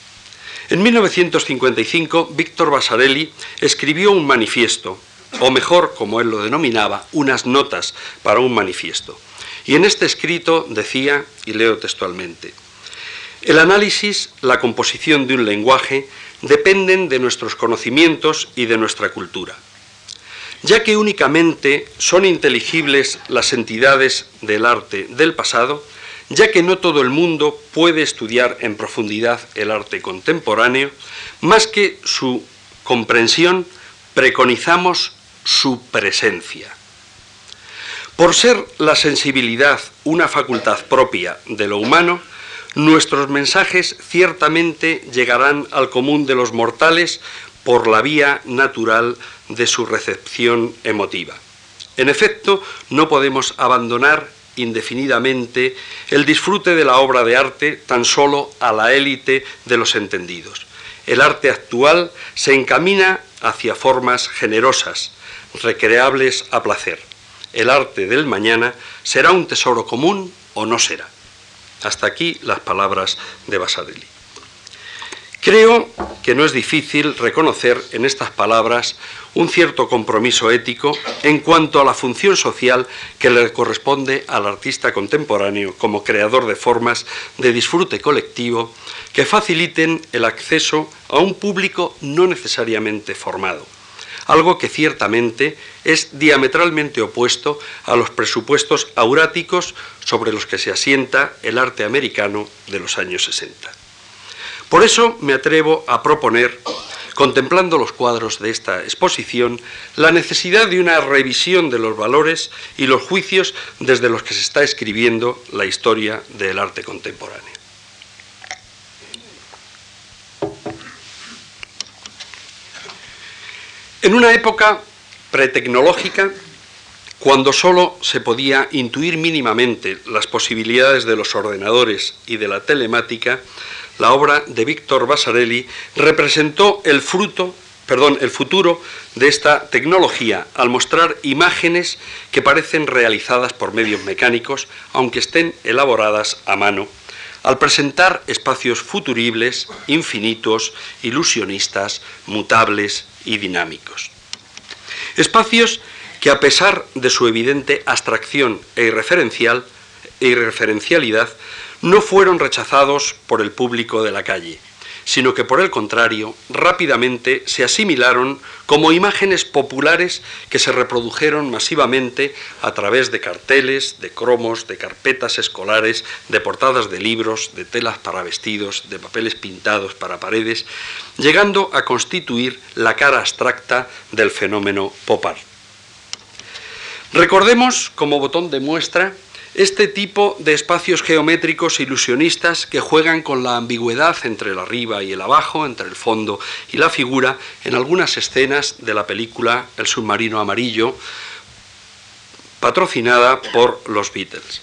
En 1955, Víctor Basarelli escribió un manifiesto, o mejor, como él lo denominaba, unas notas para un manifiesto. Y en este escrito decía, y leo textualmente, el análisis, la composición de un lenguaje dependen de nuestros conocimientos y de nuestra cultura. ya que únicamente son inteligibles las entidades del arte del pasado, ya que no todo el mundo puede estudiar en profundidad el arte contemporáneo, más que su comprensión, preconizamos su presencia. Por ser la sensibilidad una facultad propia de lo humano, nuestros mensajes ciertamente llegarán al común de los mortales por la vía natural de su recepción emotiva. En efecto, no podemos abandonar indefinidamente el disfrute de la obra de arte tan solo a la élite de los entendidos. El arte actual se encamina hacia formas generosas, recreables a placer. El arte del mañana será un tesoro común o no será. Hasta aquí las palabras de Basadelli. Creo que no es difícil reconocer en estas palabras un cierto compromiso ético en cuanto a la función social que le corresponde al artista contemporáneo como creador de formas de disfrute colectivo que faciliten el acceso a un público no necesariamente formado, algo que ciertamente es diametralmente opuesto a los presupuestos auráticos sobre los que se asienta el arte americano de los años 60. Por eso me atrevo a proponer, contemplando los cuadros de esta exposición, la necesidad de una revisión de los valores y los juicios desde los que se está escribiendo la historia del arte contemporáneo. En una época pretecnológica, cuando solo se podía intuir mínimamente las posibilidades de los ordenadores y de la telemática, la obra de Víctor Basarelli representó el fruto, perdón, el futuro de esta tecnología al mostrar imágenes que parecen realizadas por medios mecánicos, aunque estén elaboradas a mano, al presentar espacios futuribles, infinitos, ilusionistas, mutables y dinámicos. Espacios que a pesar de su evidente abstracción e e irreferencialidad, no fueron rechazados por el público de la calle, sino que por el contrario rápidamente se asimilaron como imágenes populares que se reprodujeron masivamente a través de carteles, de cromos, de carpetas escolares, de portadas de libros, de telas para vestidos, de papeles pintados para paredes, llegando a constituir la cara abstracta del fenómeno pop art. Recordemos, como botón de muestra, este tipo de espacios geométricos ilusionistas que juegan con la ambigüedad entre el arriba y el abajo, entre el fondo y la figura, en algunas escenas de la película El submarino amarillo, patrocinada por los Beatles.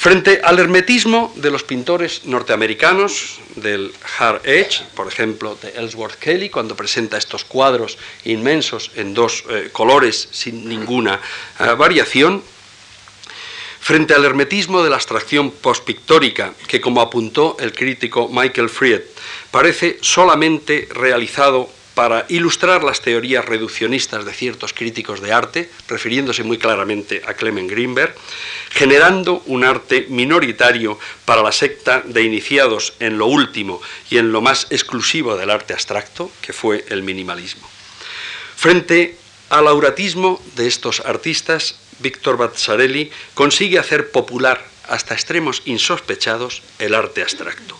Frente al hermetismo de los pintores norteamericanos del Hard Edge, por ejemplo, de Ellsworth Kelly, cuando presenta estos cuadros inmensos en dos eh, colores sin ninguna eh, variación, Frente al hermetismo de la abstracción postpictórica, que como apuntó el crítico Michael Fried, parece solamente realizado para ilustrar las teorías reduccionistas de ciertos críticos de arte, refiriéndose muy claramente a Clement Greenberg, generando un arte minoritario para la secta de iniciados en lo último y en lo más exclusivo del arte abstracto, que fue el minimalismo. Frente al auratismo de estos artistas, Víctor Bazzarelli consigue hacer popular hasta extremos insospechados el arte abstracto.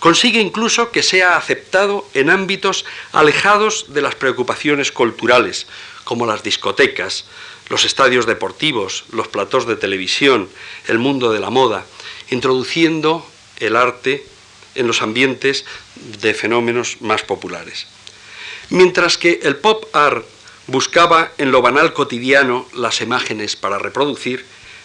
Consigue incluso que sea aceptado en ámbitos alejados de las preocupaciones culturales, como las discotecas, los estadios deportivos, los platós de televisión, el mundo de la moda, introduciendo el arte en los ambientes de fenómenos más populares. Mientras que el pop art buscaba en lo banal cotidiano las imágenes para reproducir,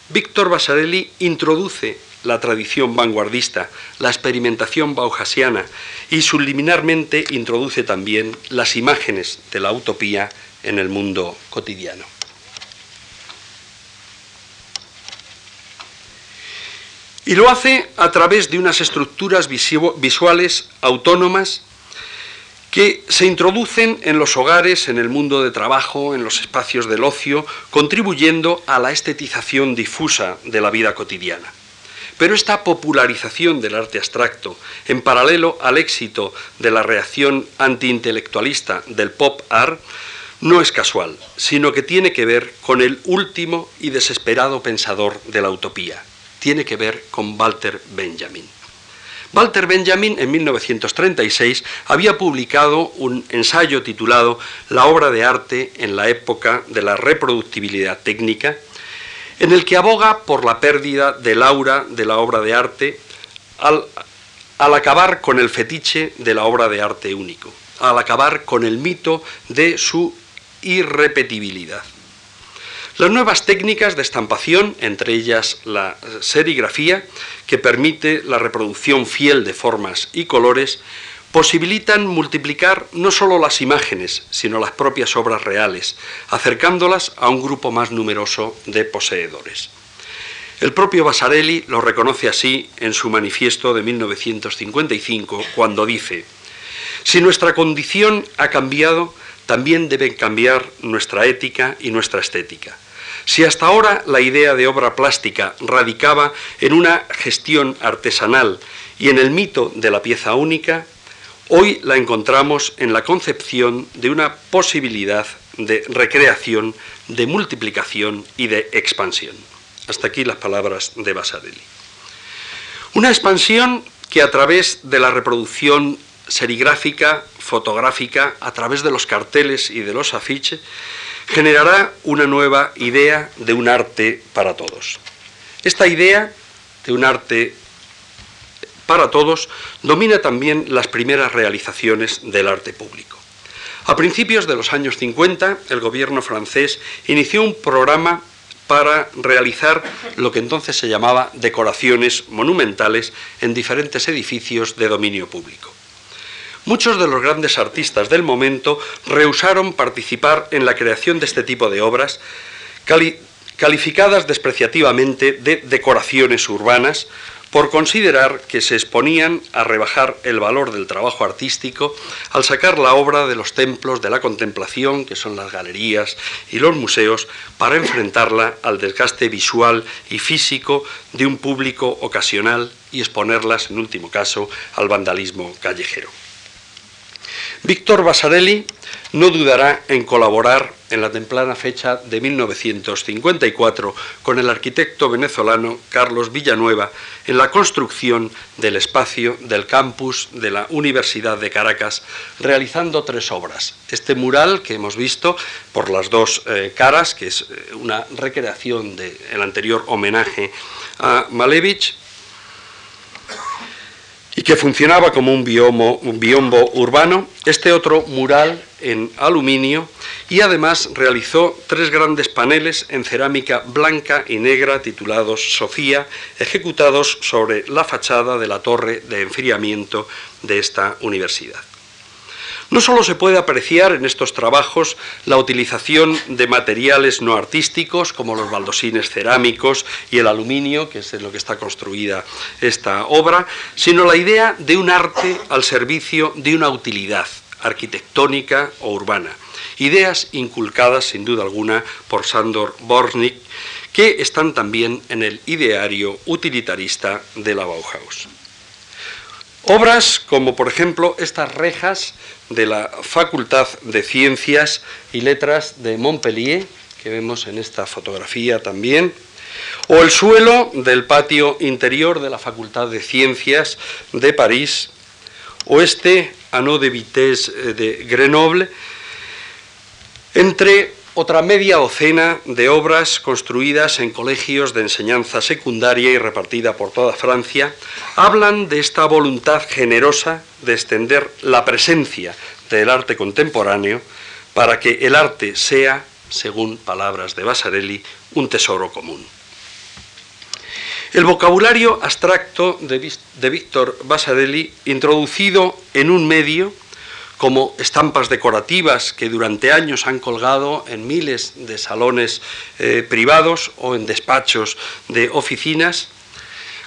Víctor Basarelli introduce la tradición vanguardista, la experimentación bauhasiana y subliminarmente introduce también las imágenes de la utopía en el mundo cotidiano. Y lo hace a través de unas estructuras visuales autónomas que se introducen en los hogares, en el mundo de trabajo, en los espacios del ocio, contribuyendo a la estetización difusa de la vida cotidiana. Pero esta popularización del arte abstracto, en paralelo al éxito de la reacción antiintelectualista del pop art, no es casual, sino que tiene que ver con el último y desesperado pensador de la utopía. Tiene que ver con Walter Benjamin. Walter Benjamin en 1936 había publicado un ensayo titulado La obra de arte en la época de la reproductibilidad técnica, en el que aboga por la pérdida del aura de la obra de arte al, al acabar con el fetiche de la obra de arte único, al acabar con el mito de su irrepetibilidad. Las nuevas técnicas de estampación, entre ellas la serigrafía, que permite la reproducción fiel de formas y colores, posibilitan multiplicar no solo las imágenes, sino las propias obras reales, acercándolas a un grupo más numeroso de poseedores. El propio Basarelli lo reconoce así en su manifiesto de 1955, cuando dice, si nuestra condición ha cambiado, también deben cambiar nuestra ética y nuestra estética. Si hasta ahora la idea de obra plástica radicaba en una gestión artesanal y en el mito de la pieza única, hoy la encontramos en la concepción de una posibilidad de recreación, de multiplicación y de expansión. Hasta aquí las palabras de Basarelli. Una expansión que a través de la reproducción serigráfica, fotográfica, a través de los carteles y de los afiches, generará una nueva idea de un arte para todos. Esta idea de un arte para todos domina también las primeras realizaciones del arte público. A principios de los años 50, el gobierno francés inició un programa para realizar lo que entonces se llamaba decoraciones monumentales en diferentes edificios de dominio público. Muchos de los grandes artistas del momento rehusaron participar en la creación de este tipo de obras, calificadas despreciativamente de decoraciones urbanas, por considerar que se exponían a rebajar el valor del trabajo artístico al sacar la obra de los templos de la contemplación, que son las galerías y los museos, para enfrentarla al desgaste visual y físico de un público ocasional y exponerlas, en último caso, al vandalismo callejero. Víctor Basarelli no dudará en colaborar en la temprana fecha de 1954 con el arquitecto venezolano Carlos Villanueva en la construcción del espacio del campus de la Universidad de Caracas, realizando tres obras. Este mural que hemos visto por las dos eh, caras, que es eh, una recreación del anterior homenaje a Malevich, y que funcionaba como un, un biombo urbano, este otro mural en aluminio y además realizó tres grandes paneles en cerámica blanca y negra titulados Sofía, ejecutados sobre la fachada de la torre de enfriamiento de esta universidad. No solo se puede apreciar en estos trabajos la utilización de materiales no artísticos como los baldosines cerámicos y el aluminio, que es de lo que está construida esta obra, sino la idea de un arte al servicio de una utilidad arquitectónica o urbana. Ideas inculcadas sin duda alguna por Sandor Bornik, que están también en el ideario utilitarista de la Bauhaus. Obras como por ejemplo estas rejas de la Facultad de Ciencias y Letras de Montpellier, que vemos en esta fotografía también, o el suelo del patio interior de la Facultad de Ciencias de París, o este Anneau de Vitesse de Grenoble, entre otra media docena de obras construidas en colegios de enseñanza secundaria y repartida por toda Francia, hablan de esta voluntad generosa de extender la presencia del arte contemporáneo para que el arte sea, según palabras de Basarelli, un tesoro común. El vocabulario abstracto de, Víctor Basarelli, introducido en un medio, como estampas decorativas que durante años han colgado en miles de salones eh, privados o en despachos de oficinas,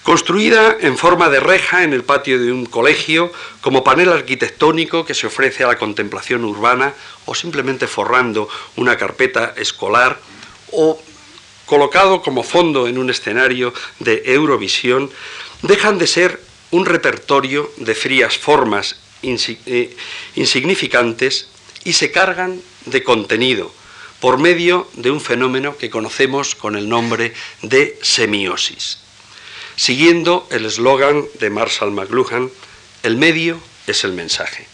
construida en forma de reja en el patio de un colegio, como panel arquitectónico que se ofrece a la contemplación urbana o simplemente forrando una carpeta escolar o colocado como fondo en un escenario de Eurovisión, dejan de ser un repertorio de frías formas eh, insignificantes y se cargan de contenido por medio de un fenómeno que conocemos con el nombre de semiosis. Siguiendo el eslogan de Marshall McLuhan, el medio es el mensaje.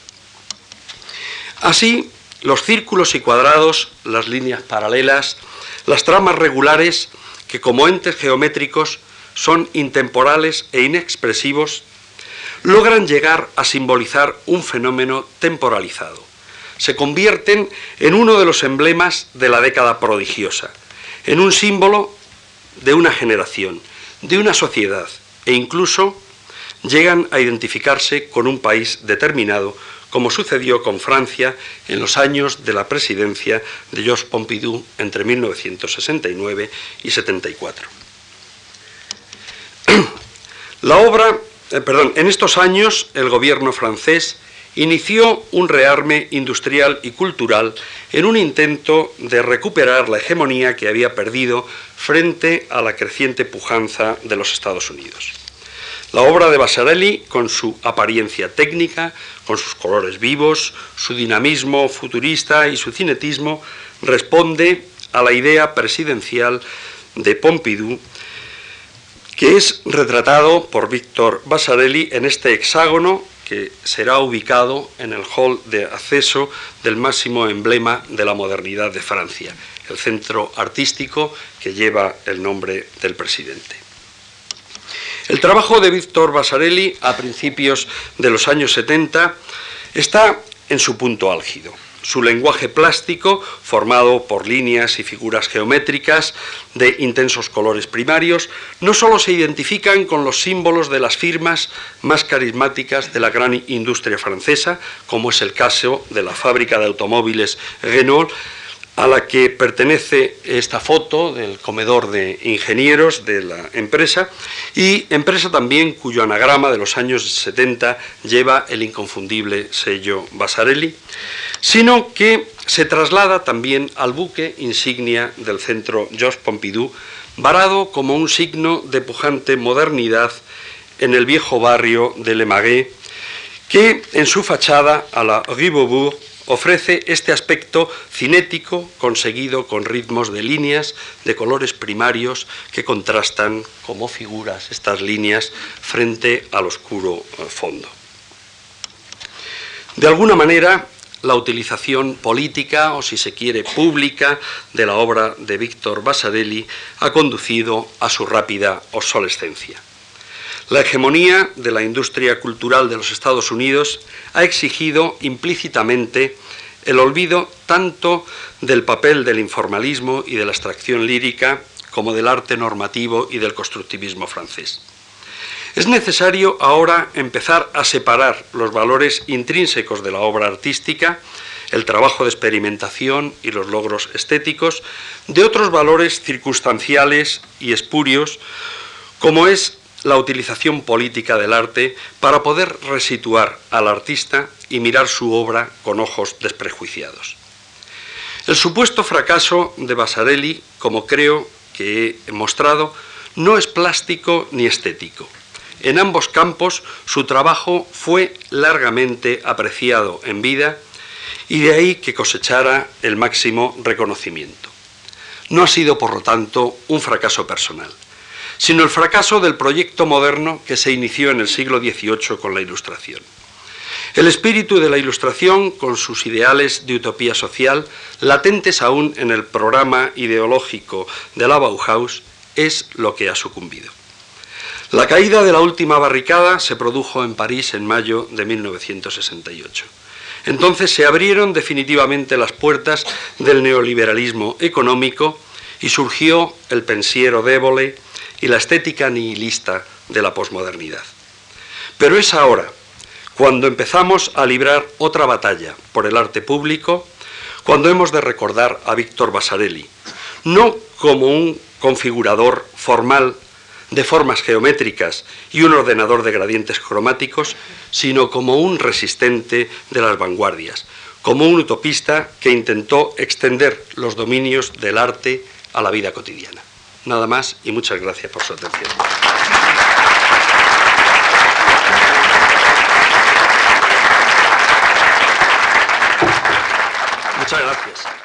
Así, los círculos y cuadrados, las líneas paralelas, las tramas regulares, que como entes geométricos son intemporales e inexpresivos, logran llegar a simbolizar un fenómeno temporalizado. Se convierten en uno de los emblemas de la década prodigiosa, en un símbolo de una generación, de una sociedad e incluso llegan a identificarse con un país determinado, como sucedió con Francia en los años de la presidencia de Georges Pompidou entre 1969 y 74. La obra, eh, perdón, en estos años el gobierno francés inició un rearme industrial y cultural en un intento de recuperar la hegemonía que había perdido frente a la creciente pujanza de los Estados Unidos. La obra de Vasarely, con su apariencia técnica, con sus colores vivos, su dinamismo futurista y su cinetismo, responde a la idea presidencial de Pompidou que es retratado por Víctor Basarelli en este hexágono que será ubicado en el hall de acceso del máximo emblema de la modernidad de Francia, el centro artístico que lleva el nombre del presidente. El trabajo de Víctor Basarelli a principios de los años 70 está en su punto álgido su lenguaje plástico, formado por líneas y figuras geométricas de intensos colores primarios, no solo se identifican con los símbolos de las firmas más carismáticas de la gran industria francesa, como es el caso de la fábrica de automóviles Renault, a la que pertenece esta foto del comedor de ingenieros de la empresa y empresa también cuyo anagrama de los años 70 lleva el inconfundible sello Basarelli, sino que se traslada también al buque insignia del centro Georges Pompidou, varado como un signo de pujante modernidad en el viejo barrio de Le Marais, que en su fachada a la Rue ofrece este aspecto cinético conseguido con ritmos de líneas de colores primarios que contrastan como figuras estas líneas frente al oscuro eh, fondo. De alguna manera, la utilización política o si se quiere pública de la obra de Víctor Basarelli ha conducido a su rápida obsolescencia. La hegemonía de la industria cultural de los Estados Unidos ha exigido implícitamente el olvido tanto del papel del informalismo y de la abstracción lírica como del arte normativo y del constructivismo francés. Es necesario ahora empezar a separar los valores intrínsecos de la obra artística, el trabajo de experimentación y los logros estéticos, de otros valores circunstanciales y espurios, como es la utilización política del arte para poder resituar al artista y mirar su obra con ojos desprejuiciados. El supuesto fracaso de Basarelli, como creo que he mostrado, no es plástico ni estético. En ambos campos su trabajo fue largamente apreciado en vida y de ahí que cosechara el máximo reconocimiento. No ha sido, por lo tanto, un fracaso personal sino el fracaso del proyecto moderno que se inició en el siglo XVIII con la Ilustración. El espíritu de la Ilustración, con sus ideales de utopía social, latentes aún en el programa ideológico de la Bauhaus, es lo que ha sucumbido. La caída de la última barricada se produjo en París en mayo de 1968. Entonces se abrieron definitivamente las puertas del neoliberalismo económico y surgió el pensiero débole, y la estética nihilista de la posmodernidad. Pero es ahora, cuando empezamos a librar otra batalla por el arte público, cuando hemos de recordar a Víctor Basarelli, no como un configurador formal de formas geométricas y un ordenador de gradientes cromáticos, sino como un resistente de las vanguardias, como un utopista que intentó extender los dominios del arte a la vida cotidiana. Nada más y muchas gracias por su atención. Muchas gracias.